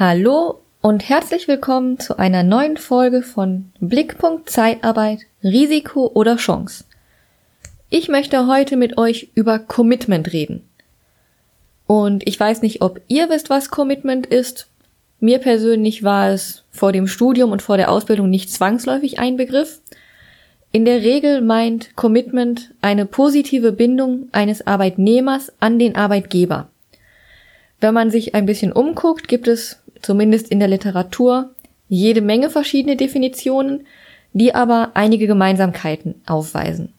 Hallo und herzlich willkommen zu einer neuen Folge von Blickpunkt Zeitarbeit, Risiko oder Chance. Ich möchte heute mit euch über Commitment reden. Und ich weiß nicht, ob ihr wisst, was Commitment ist. Mir persönlich war es vor dem Studium und vor der Ausbildung nicht zwangsläufig ein Begriff. In der Regel meint Commitment eine positive Bindung eines Arbeitnehmers an den Arbeitgeber. Wenn man sich ein bisschen umguckt, gibt es zumindest in der Literatur, jede Menge verschiedene Definitionen, die aber einige Gemeinsamkeiten aufweisen.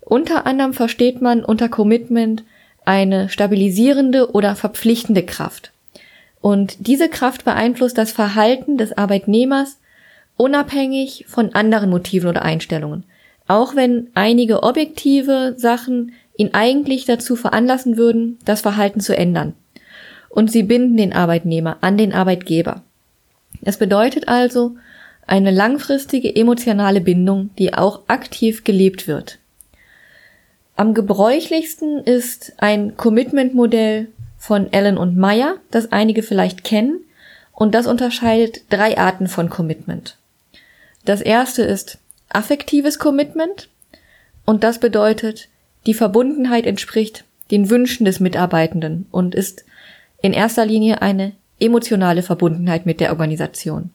Unter anderem versteht man unter Commitment eine stabilisierende oder verpflichtende Kraft. Und diese Kraft beeinflusst das Verhalten des Arbeitnehmers unabhängig von anderen Motiven oder Einstellungen. Auch wenn einige objektive Sachen ihn eigentlich dazu veranlassen würden, das Verhalten zu ändern und sie binden den Arbeitnehmer an den Arbeitgeber. Es bedeutet also eine langfristige emotionale Bindung, die auch aktiv gelebt wird. Am gebräuchlichsten ist ein Commitment-Modell von Allen und Meyer, das einige vielleicht kennen, und das unterscheidet drei Arten von Commitment. Das erste ist affektives Commitment, und das bedeutet, die Verbundenheit entspricht den Wünschen des Mitarbeitenden und ist in erster Linie eine emotionale Verbundenheit mit der Organisation.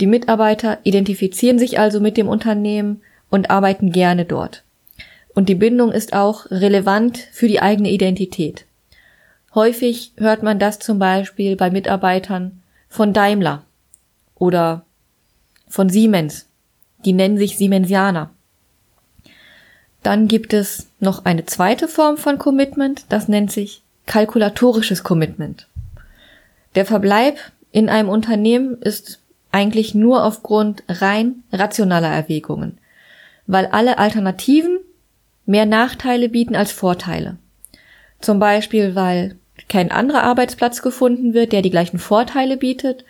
Die Mitarbeiter identifizieren sich also mit dem Unternehmen und arbeiten gerne dort. Und die Bindung ist auch relevant für die eigene Identität. Häufig hört man das zum Beispiel bei Mitarbeitern von Daimler oder von Siemens. Die nennen sich Siemensianer. Dann gibt es noch eine zweite Form von Commitment, das nennt sich kalkulatorisches Commitment. Der Verbleib in einem Unternehmen ist eigentlich nur aufgrund rein rationaler Erwägungen, weil alle Alternativen mehr Nachteile bieten als Vorteile. Zum Beispiel, weil kein anderer Arbeitsplatz gefunden wird, der die gleichen Vorteile bietet,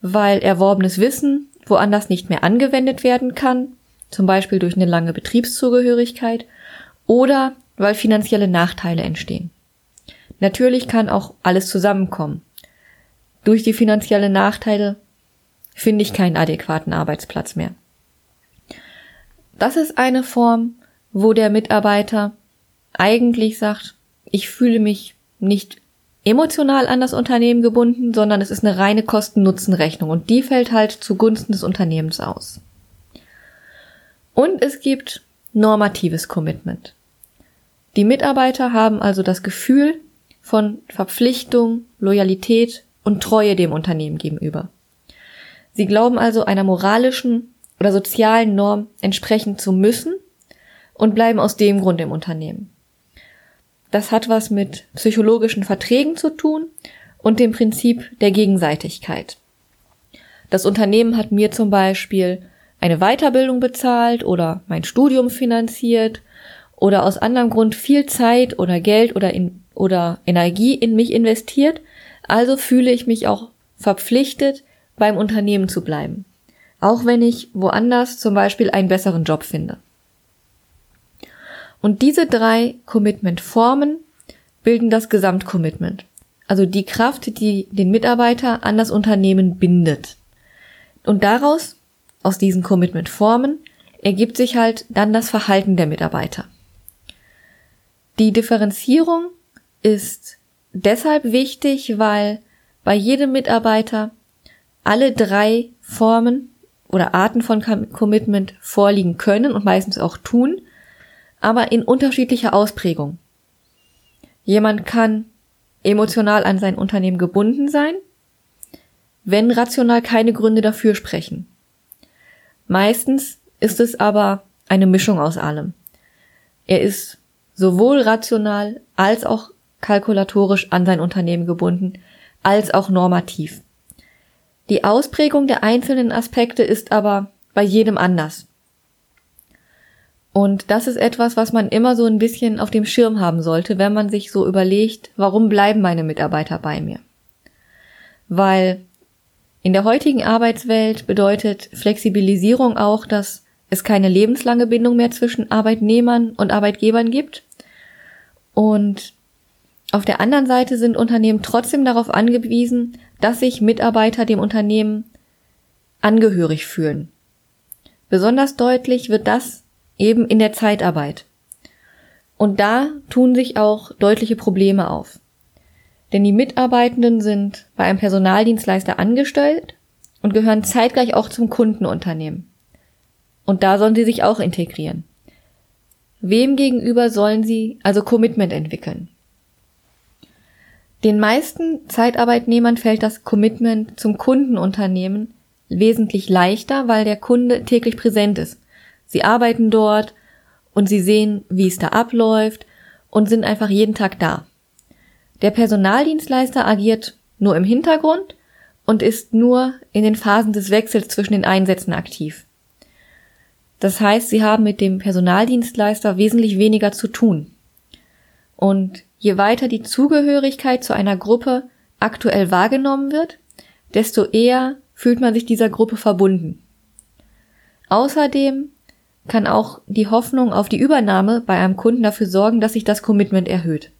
weil erworbenes Wissen woanders nicht mehr angewendet werden kann, zum Beispiel durch eine lange Betriebszugehörigkeit, oder weil finanzielle Nachteile entstehen. Natürlich kann auch alles zusammenkommen. Durch die finanziellen Nachteile finde ich keinen adäquaten Arbeitsplatz mehr. Das ist eine Form, wo der Mitarbeiter eigentlich sagt, ich fühle mich nicht emotional an das Unternehmen gebunden, sondern es ist eine reine Kosten-Nutzen-Rechnung und die fällt halt zugunsten des Unternehmens aus. Und es gibt normatives Commitment. Die Mitarbeiter haben also das Gefühl, von Verpflichtung, Loyalität und Treue dem Unternehmen gegenüber. Sie glauben also einer moralischen oder sozialen Norm entsprechen zu müssen und bleiben aus dem Grund im Unternehmen. Das hat was mit psychologischen Verträgen zu tun und dem Prinzip der Gegenseitigkeit. Das Unternehmen hat mir zum Beispiel eine Weiterbildung bezahlt oder mein Studium finanziert oder aus anderem Grund viel Zeit oder Geld oder in oder Energie in mich investiert, also fühle ich mich auch verpflichtet, beim Unternehmen zu bleiben. Auch wenn ich woanders zum Beispiel einen besseren Job finde. Und diese drei Commitment-Formen bilden das Gesamtcommitment. Also die Kraft, die den Mitarbeiter an das Unternehmen bindet. Und daraus, aus diesen Commitment-Formen, ergibt sich halt dann das Verhalten der Mitarbeiter. Die Differenzierung ist deshalb wichtig, weil bei jedem Mitarbeiter alle drei Formen oder Arten von Commitment vorliegen können und meistens auch tun, aber in unterschiedlicher Ausprägung. Jemand kann emotional an sein Unternehmen gebunden sein, wenn rational keine Gründe dafür sprechen. Meistens ist es aber eine Mischung aus allem. Er ist sowohl rational als auch kalkulatorisch an sein Unternehmen gebunden, als auch normativ. Die Ausprägung der einzelnen Aspekte ist aber bei jedem anders. Und das ist etwas, was man immer so ein bisschen auf dem Schirm haben sollte, wenn man sich so überlegt, warum bleiben meine Mitarbeiter bei mir? Weil in der heutigen Arbeitswelt bedeutet Flexibilisierung auch, dass es keine lebenslange Bindung mehr zwischen Arbeitnehmern und Arbeitgebern gibt. Und auf der anderen Seite sind Unternehmen trotzdem darauf angewiesen, dass sich Mitarbeiter dem Unternehmen angehörig fühlen. Besonders deutlich wird das eben in der Zeitarbeit. Und da tun sich auch deutliche Probleme auf. Denn die Mitarbeitenden sind bei einem Personaldienstleister angestellt und gehören zeitgleich auch zum Kundenunternehmen. Und da sollen sie sich auch integrieren. Wem gegenüber sollen sie also Commitment entwickeln? Den meisten Zeitarbeitnehmern fällt das Commitment zum Kundenunternehmen wesentlich leichter, weil der Kunde täglich präsent ist. Sie arbeiten dort und sie sehen, wie es da abläuft und sind einfach jeden Tag da. Der Personaldienstleister agiert nur im Hintergrund und ist nur in den Phasen des Wechsels zwischen den Einsätzen aktiv. Das heißt, sie haben mit dem Personaldienstleister wesentlich weniger zu tun. Und je weiter die Zugehörigkeit zu einer Gruppe aktuell wahrgenommen wird, desto eher fühlt man sich dieser Gruppe verbunden. Außerdem kann auch die Hoffnung auf die Übernahme bei einem Kunden dafür sorgen, dass sich das Commitment erhöht.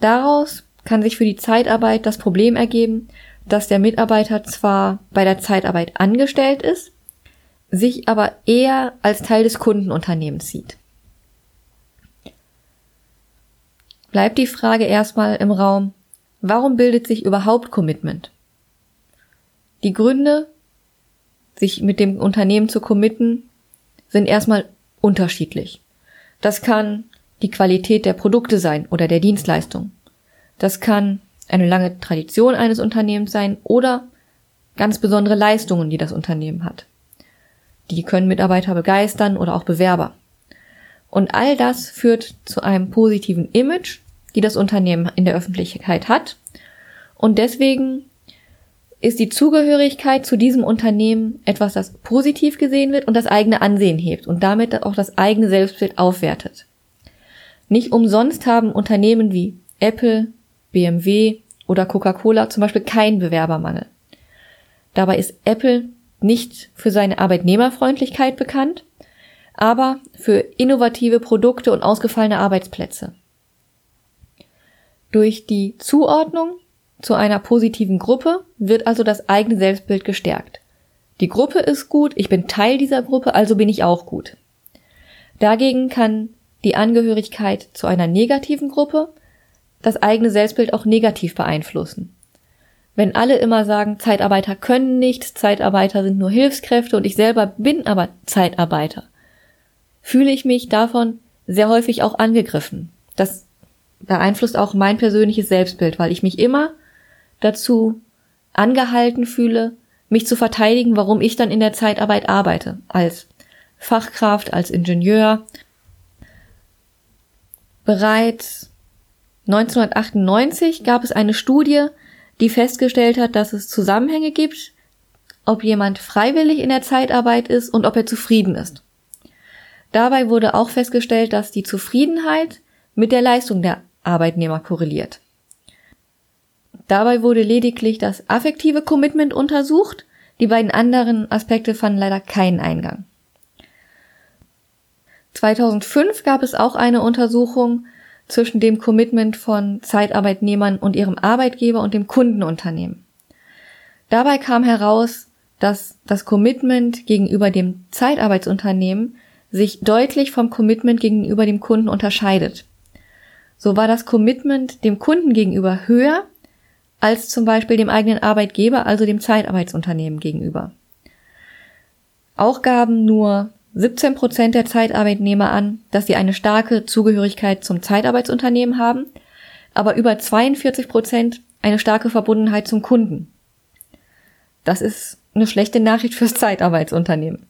Daraus kann sich für die Zeitarbeit das Problem ergeben, dass der Mitarbeiter zwar bei der Zeitarbeit angestellt ist, sich aber eher als Teil des Kundenunternehmens sieht. Bleibt die Frage erstmal im Raum, warum bildet sich überhaupt Commitment? Die Gründe, sich mit dem Unternehmen zu committen, sind erstmal unterschiedlich. Das kann die Qualität der Produkte sein oder der Dienstleistung. Das kann eine lange Tradition eines Unternehmens sein oder ganz besondere Leistungen, die das Unternehmen hat. Die können Mitarbeiter begeistern oder auch Bewerber. Und all das führt zu einem positiven Image, die das Unternehmen in der Öffentlichkeit hat. Und deswegen ist die Zugehörigkeit zu diesem Unternehmen etwas, das positiv gesehen wird und das eigene Ansehen hebt und damit auch das eigene Selbstbild aufwertet. Nicht umsonst haben Unternehmen wie Apple, BMW oder Coca-Cola zum Beispiel keinen Bewerbermangel. Dabei ist Apple nicht für seine Arbeitnehmerfreundlichkeit bekannt, aber für innovative Produkte und ausgefallene Arbeitsplätze. Durch die Zuordnung zu einer positiven Gruppe wird also das eigene Selbstbild gestärkt. Die Gruppe ist gut, ich bin Teil dieser Gruppe, also bin ich auch gut. Dagegen kann die Angehörigkeit zu einer negativen Gruppe das eigene Selbstbild auch negativ beeinflussen. Wenn alle immer sagen, Zeitarbeiter können nichts, Zeitarbeiter sind nur Hilfskräfte und ich selber bin aber Zeitarbeiter, fühle ich mich davon sehr häufig auch angegriffen. Das beeinflusst auch mein persönliches Selbstbild, weil ich mich immer dazu angehalten fühle, mich zu verteidigen, warum ich dann in der Zeitarbeit arbeite, als Fachkraft, als Ingenieur. Bereits 1998 gab es eine Studie, die festgestellt hat, dass es Zusammenhänge gibt, ob jemand freiwillig in der Zeitarbeit ist und ob er zufrieden ist. Dabei wurde auch festgestellt, dass die Zufriedenheit mit der Leistung der Arbeitnehmer korreliert. Dabei wurde lediglich das affektive Commitment untersucht, die beiden anderen Aspekte fanden leider keinen Eingang. 2005 gab es auch eine Untersuchung zwischen dem Commitment von Zeitarbeitnehmern und ihrem Arbeitgeber und dem Kundenunternehmen. Dabei kam heraus, dass das Commitment gegenüber dem Zeitarbeitsunternehmen sich deutlich vom Commitment gegenüber dem Kunden unterscheidet. So war das Commitment dem Kunden gegenüber höher als zum Beispiel dem eigenen Arbeitgeber, also dem Zeitarbeitsunternehmen gegenüber. Auch gaben nur 17 Prozent der Zeitarbeitnehmer an, dass sie eine starke Zugehörigkeit zum Zeitarbeitsunternehmen haben, aber über 42 Prozent eine starke Verbundenheit zum Kunden. Das ist eine schlechte Nachricht fürs Zeitarbeitsunternehmen.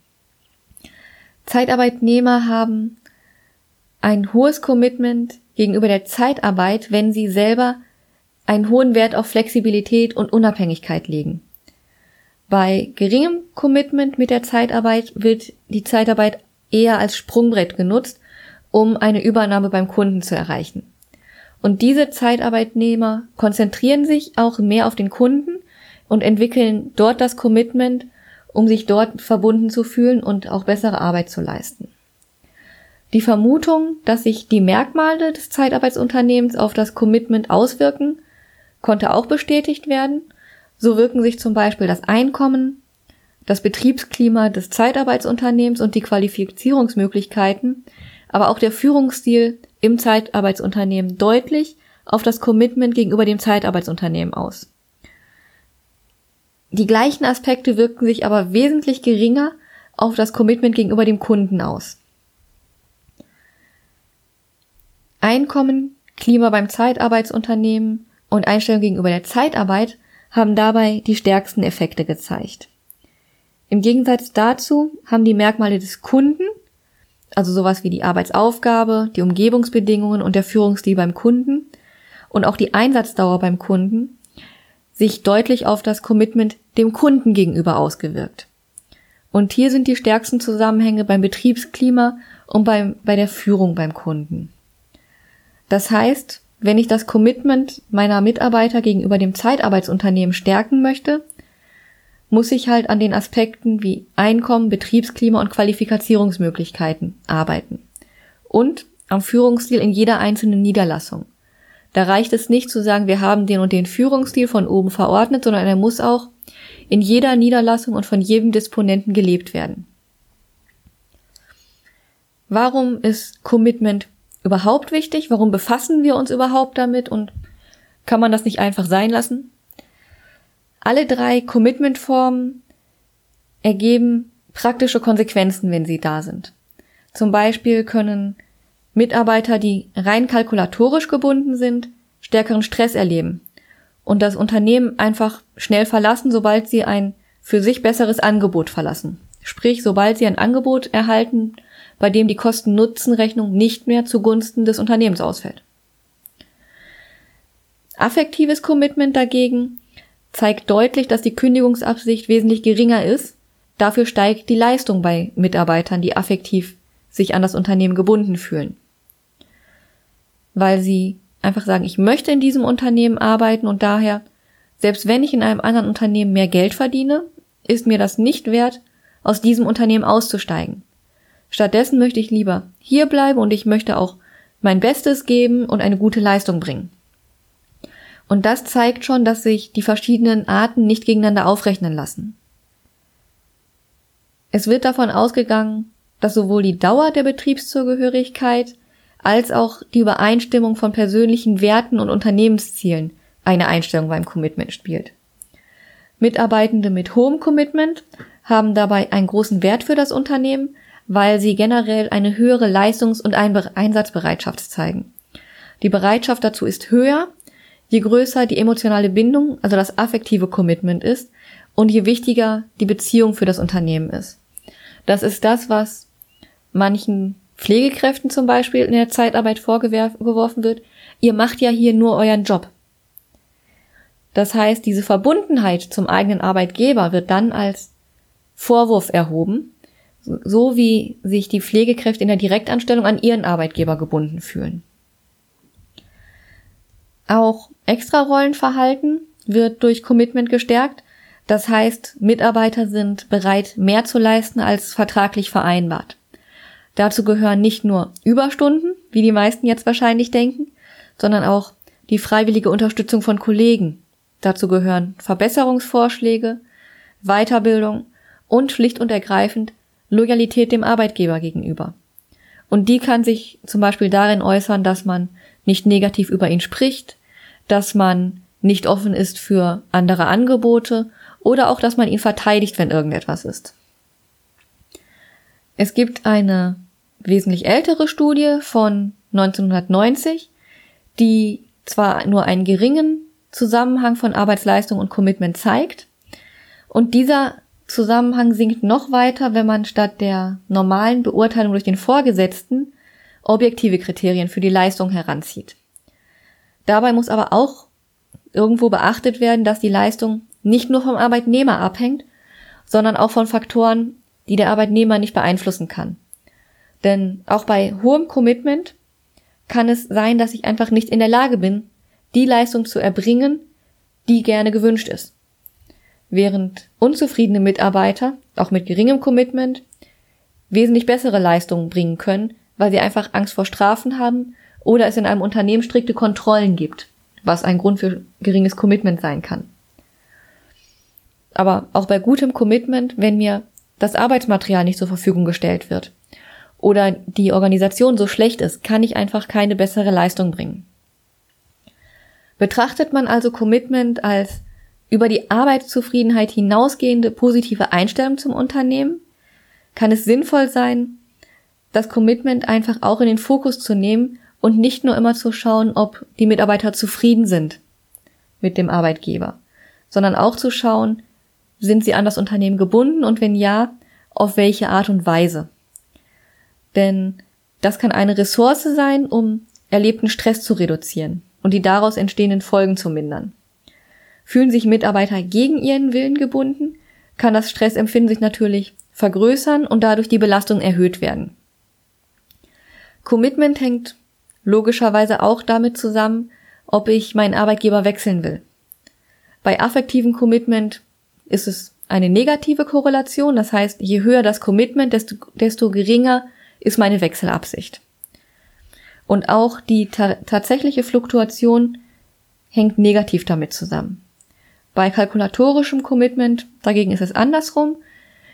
Zeitarbeitnehmer haben ein hohes Commitment gegenüber der Zeitarbeit, wenn sie selber einen hohen Wert auf Flexibilität und Unabhängigkeit legen. Bei geringem Commitment mit der Zeitarbeit wird die Zeitarbeit eher als Sprungbrett genutzt, um eine Übernahme beim Kunden zu erreichen. Und diese Zeitarbeitnehmer konzentrieren sich auch mehr auf den Kunden und entwickeln dort das Commitment, um sich dort verbunden zu fühlen und auch bessere Arbeit zu leisten. Die Vermutung, dass sich die Merkmale des Zeitarbeitsunternehmens auf das Commitment auswirken, konnte auch bestätigt werden. So wirken sich zum Beispiel das Einkommen, das Betriebsklima des Zeitarbeitsunternehmens und die Qualifizierungsmöglichkeiten, aber auch der Führungsstil im Zeitarbeitsunternehmen deutlich auf das Commitment gegenüber dem Zeitarbeitsunternehmen aus. Die gleichen Aspekte wirken sich aber wesentlich geringer auf das Commitment gegenüber dem Kunden aus. Einkommen, Klima beim Zeitarbeitsunternehmen und Einstellung gegenüber der Zeitarbeit haben dabei die stärksten Effekte gezeigt. Im Gegensatz dazu haben die Merkmale des Kunden, also sowas wie die Arbeitsaufgabe, die Umgebungsbedingungen und der Führungsstil beim Kunden und auch die Einsatzdauer beim Kunden, sich deutlich auf das Commitment dem Kunden gegenüber ausgewirkt. Und hier sind die stärksten Zusammenhänge beim Betriebsklima und beim, bei der Führung beim Kunden. Das heißt, wenn ich das Commitment meiner Mitarbeiter gegenüber dem Zeitarbeitsunternehmen stärken möchte, muss ich halt an den Aspekten wie Einkommen, Betriebsklima und Qualifikationsmöglichkeiten arbeiten. Und am Führungsstil in jeder einzelnen Niederlassung. Da reicht es nicht zu sagen, wir haben den und den Führungsstil von oben verordnet, sondern er muss auch in jeder Niederlassung und von jedem Disponenten gelebt werden. Warum ist Commitment überhaupt wichtig? Warum befassen wir uns überhaupt damit und kann man das nicht einfach sein lassen? Alle drei Commitment-Formen ergeben praktische Konsequenzen, wenn sie da sind. Zum Beispiel können Mitarbeiter, die rein kalkulatorisch gebunden sind, stärkeren Stress erleben und das Unternehmen einfach schnell verlassen, sobald sie ein für sich besseres Angebot verlassen. Sprich, sobald sie ein Angebot erhalten, bei dem die Kosten-Nutzen-Rechnung nicht mehr zugunsten des Unternehmens ausfällt. Affektives Commitment dagegen zeigt deutlich, dass die Kündigungsabsicht wesentlich geringer ist. Dafür steigt die Leistung bei Mitarbeitern, die affektiv sich an das Unternehmen gebunden fühlen. Weil sie einfach sagen, ich möchte in diesem Unternehmen arbeiten und daher, selbst wenn ich in einem anderen Unternehmen mehr Geld verdiene, ist mir das nicht wert, aus diesem Unternehmen auszusteigen. Stattdessen möchte ich lieber hier bleiben und ich möchte auch mein Bestes geben und eine gute Leistung bringen. Und das zeigt schon, dass sich die verschiedenen Arten nicht gegeneinander aufrechnen lassen. Es wird davon ausgegangen, dass sowohl die Dauer der Betriebszugehörigkeit als auch die Übereinstimmung von persönlichen Werten und Unternehmenszielen eine Einstellung beim Commitment spielt. Mitarbeitende mit hohem Commitment haben dabei einen großen Wert für das Unternehmen, weil sie generell eine höhere Leistungs- und Einsatzbereitschaft zeigen. Die Bereitschaft dazu ist höher, je größer die emotionale Bindung, also das affektive Commitment ist und je wichtiger die Beziehung für das Unternehmen ist. Das ist das, was manchen Pflegekräften zum Beispiel in der Zeitarbeit vorgeworfen wird. Ihr macht ja hier nur euren Job. Das heißt, diese Verbundenheit zum eigenen Arbeitgeber wird dann als Vorwurf erhoben, so wie sich die Pflegekräfte in der Direktanstellung an ihren Arbeitgeber gebunden fühlen. Auch Extrarollenverhalten wird durch Commitment gestärkt. Das heißt, Mitarbeiter sind bereit, mehr zu leisten als vertraglich vereinbart. Dazu gehören nicht nur Überstunden, wie die meisten jetzt wahrscheinlich denken, sondern auch die freiwillige Unterstützung von Kollegen. Dazu gehören Verbesserungsvorschläge, Weiterbildung und schlicht und ergreifend Loyalität dem Arbeitgeber gegenüber. Und die kann sich zum Beispiel darin äußern, dass man nicht negativ über ihn spricht, dass man nicht offen ist für andere Angebote oder auch, dass man ihn verteidigt, wenn irgendetwas ist. Es gibt eine wesentlich ältere Studie von 1990, die zwar nur einen geringen Zusammenhang von Arbeitsleistung und Commitment zeigt, und dieser Zusammenhang sinkt noch weiter, wenn man statt der normalen Beurteilung durch den Vorgesetzten objektive Kriterien für die Leistung heranzieht. Dabei muss aber auch irgendwo beachtet werden, dass die Leistung nicht nur vom Arbeitnehmer abhängt, sondern auch von Faktoren, die der Arbeitnehmer nicht beeinflussen kann. Denn auch bei hohem Commitment kann es sein, dass ich einfach nicht in der Lage bin, die Leistung zu erbringen, die gerne gewünscht ist. Während unzufriedene Mitarbeiter, auch mit geringem Commitment, wesentlich bessere Leistungen bringen können, weil sie einfach Angst vor Strafen haben oder es in einem Unternehmen strikte Kontrollen gibt, was ein Grund für geringes Commitment sein kann. Aber auch bei gutem Commitment, wenn mir das Arbeitsmaterial nicht zur Verfügung gestellt wird oder die Organisation so schlecht ist, kann ich einfach keine bessere Leistung bringen. Betrachtet man also Commitment als über die Arbeitszufriedenheit hinausgehende positive Einstellung zum Unternehmen, kann es sinnvoll sein, das Commitment einfach auch in den Fokus zu nehmen und nicht nur immer zu schauen, ob die Mitarbeiter zufrieden sind mit dem Arbeitgeber, sondern auch zu schauen, sind sie an das Unternehmen gebunden und wenn ja, auf welche Art und Weise. Denn das kann eine Ressource sein, um erlebten Stress zu reduzieren und die daraus entstehenden Folgen zu mindern. Fühlen sich Mitarbeiter gegen ihren Willen gebunden, kann das Stressempfinden sich natürlich vergrößern und dadurch die Belastung erhöht werden. Commitment hängt logischerweise auch damit zusammen, ob ich meinen Arbeitgeber wechseln will. Bei affektivem Commitment ist es eine negative Korrelation, das heißt, je höher das Commitment, desto, desto geringer ist meine Wechselabsicht. Und auch die ta tatsächliche Fluktuation hängt negativ damit zusammen. Bei kalkulatorischem Commitment dagegen ist es andersrum.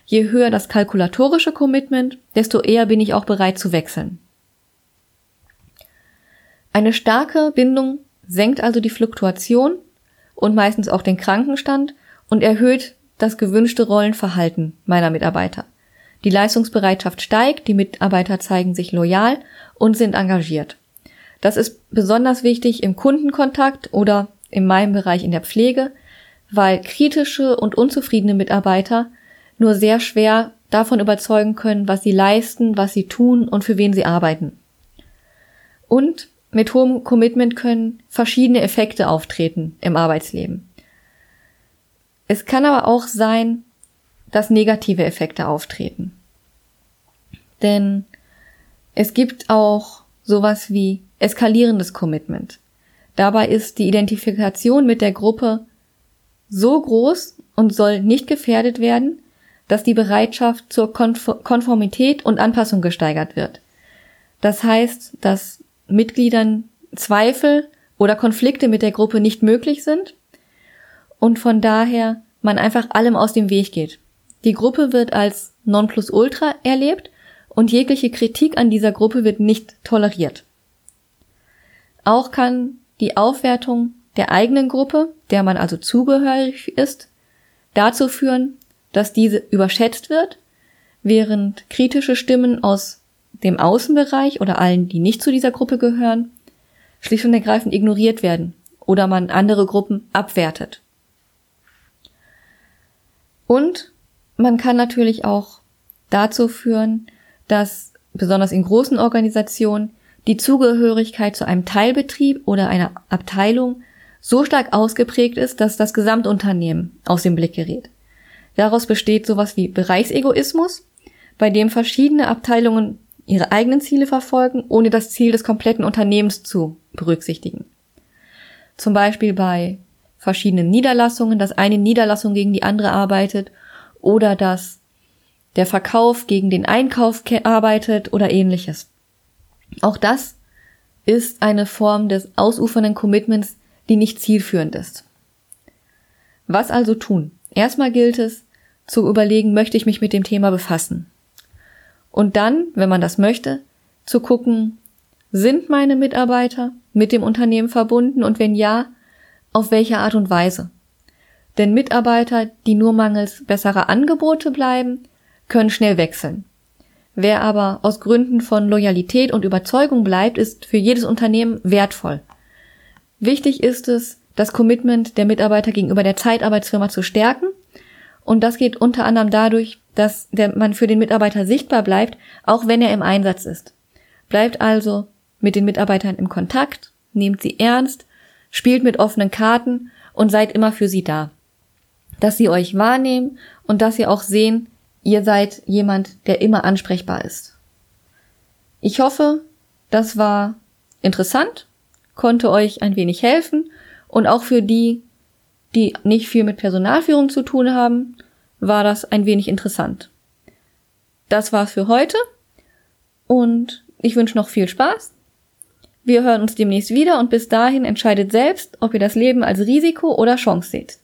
Je höher das kalkulatorische Commitment, desto eher bin ich auch bereit zu wechseln. Eine starke Bindung senkt also die Fluktuation und meistens auch den Krankenstand und erhöht das gewünschte Rollenverhalten meiner Mitarbeiter. Die Leistungsbereitschaft steigt, die Mitarbeiter zeigen sich loyal und sind engagiert. Das ist besonders wichtig im Kundenkontakt oder in meinem Bereich in der Pflege, weil kritische und unzufriedene Mitarbeiter nur sehr schwer davon überzeugen können, was sie leisten, was sie tun und für wen sie arbeiten. Und mit hohem Commitment können verschiedene Effekte auftreten im Arbeitsleben. Es kann aber auch sein, dass negative Effekte auftreten. Denn es gibt auch sowas wie eskalierendes Commitment. Dabei ist die Identifikation mit der Gruppe so groß und soll nicht gefährdet werden, dass die Bereitschaft zur Konformität und Anpassung gesteigert wird. Das heißt, dass Mitgliedern Zweifel oder Konflikte mit der Gruppe nicht möglich sind und von daher man einfach allem aus dem Weg geht. Die Gruppe wird als Nonplusultra erlebt und jegliche Kritik an dieser Gruppe wird nicht toleriert. Auch kann die Aufwertung der eigenen Gruppe, der man also zugehörig ist, dazu führen, dass diese überschätzt wird, während kritische Stimmen aus dem Außenbereich oder allen, die nicht zu dieser Gruppe gehören, schlicht und ergreifend ignoriert werden oder man andere Gruppen abwertet. Und man kann natürlich auch dazu führen, dass besonders in großen Organisationen die Zugehörigkeit zu einem Teilbetrieb oder einer Abteilung so stark ausgeprägt ist, dass das Gesamtunternehmen aus dem Blick gerät. Daraus besteht sowas wie Bereichsegoismus, bei dem verschiedene Abteilungen ihre eigenen Ziele verfolgen, ohne das Ziel des kompletten Unternehmens zu berücksichtigen. Zum Beispiel bei verschiedenen Niederlassungen, dass eine Niederlassung gegen die andere arbeitet oder dass der Verkauf gegen den Einkauf arbeitet oder ähnliches. Auch das ist eine Form des ausufernden Commitments, die nicht zielführend ist. Was also tun? Erstmal gilt es, zu überlegen, möchte ich mich mit dem Thema befassen? Und dann, wenn man das möchte, zu gucken, sind meine Mitarbeiter mit dem Unternehmen verbunden und wenn ja, auf welche Art und Weise? Denn Mitarbeiter, die nur mangels besserer Angebote bleiben, können schnell wechseln. Wer aber aus Gründen von Loyalität und Überzeugung bleibt, ist für jedes Unternehmen wertvoll. Wichtig ist es, das Commitment der Mitarbeiter gegenüber der Zeitarbeitsfirma zu stärken. Und das geht unter anderem dadurch, dass der, man für den Mitarbeiter sichtbar bleibt, auch wenn er im Einsatz ist. Bleibt also mit den Mitarbeitern im Kontakt, nehmt sie ernst, spielt mit offenen Karten und seid immer für sie da. Dass sie euch wahrnehmen und dass sie auch sehen, ihr seid jemand, der immer ansprechbar ist. Ich hoffe, das war interessant, konnte euch ein wenig helfen und auch für die, die nicht viel mit Personalführung zu tun haben, war das ein wenig interessant. Das war's für heute und ich wünsche noch viel Spaß. Wir hören uns demnächst wieder und bis dahin entscheidet selbst, ob ihr das Leben als Risiko oder Chance seht.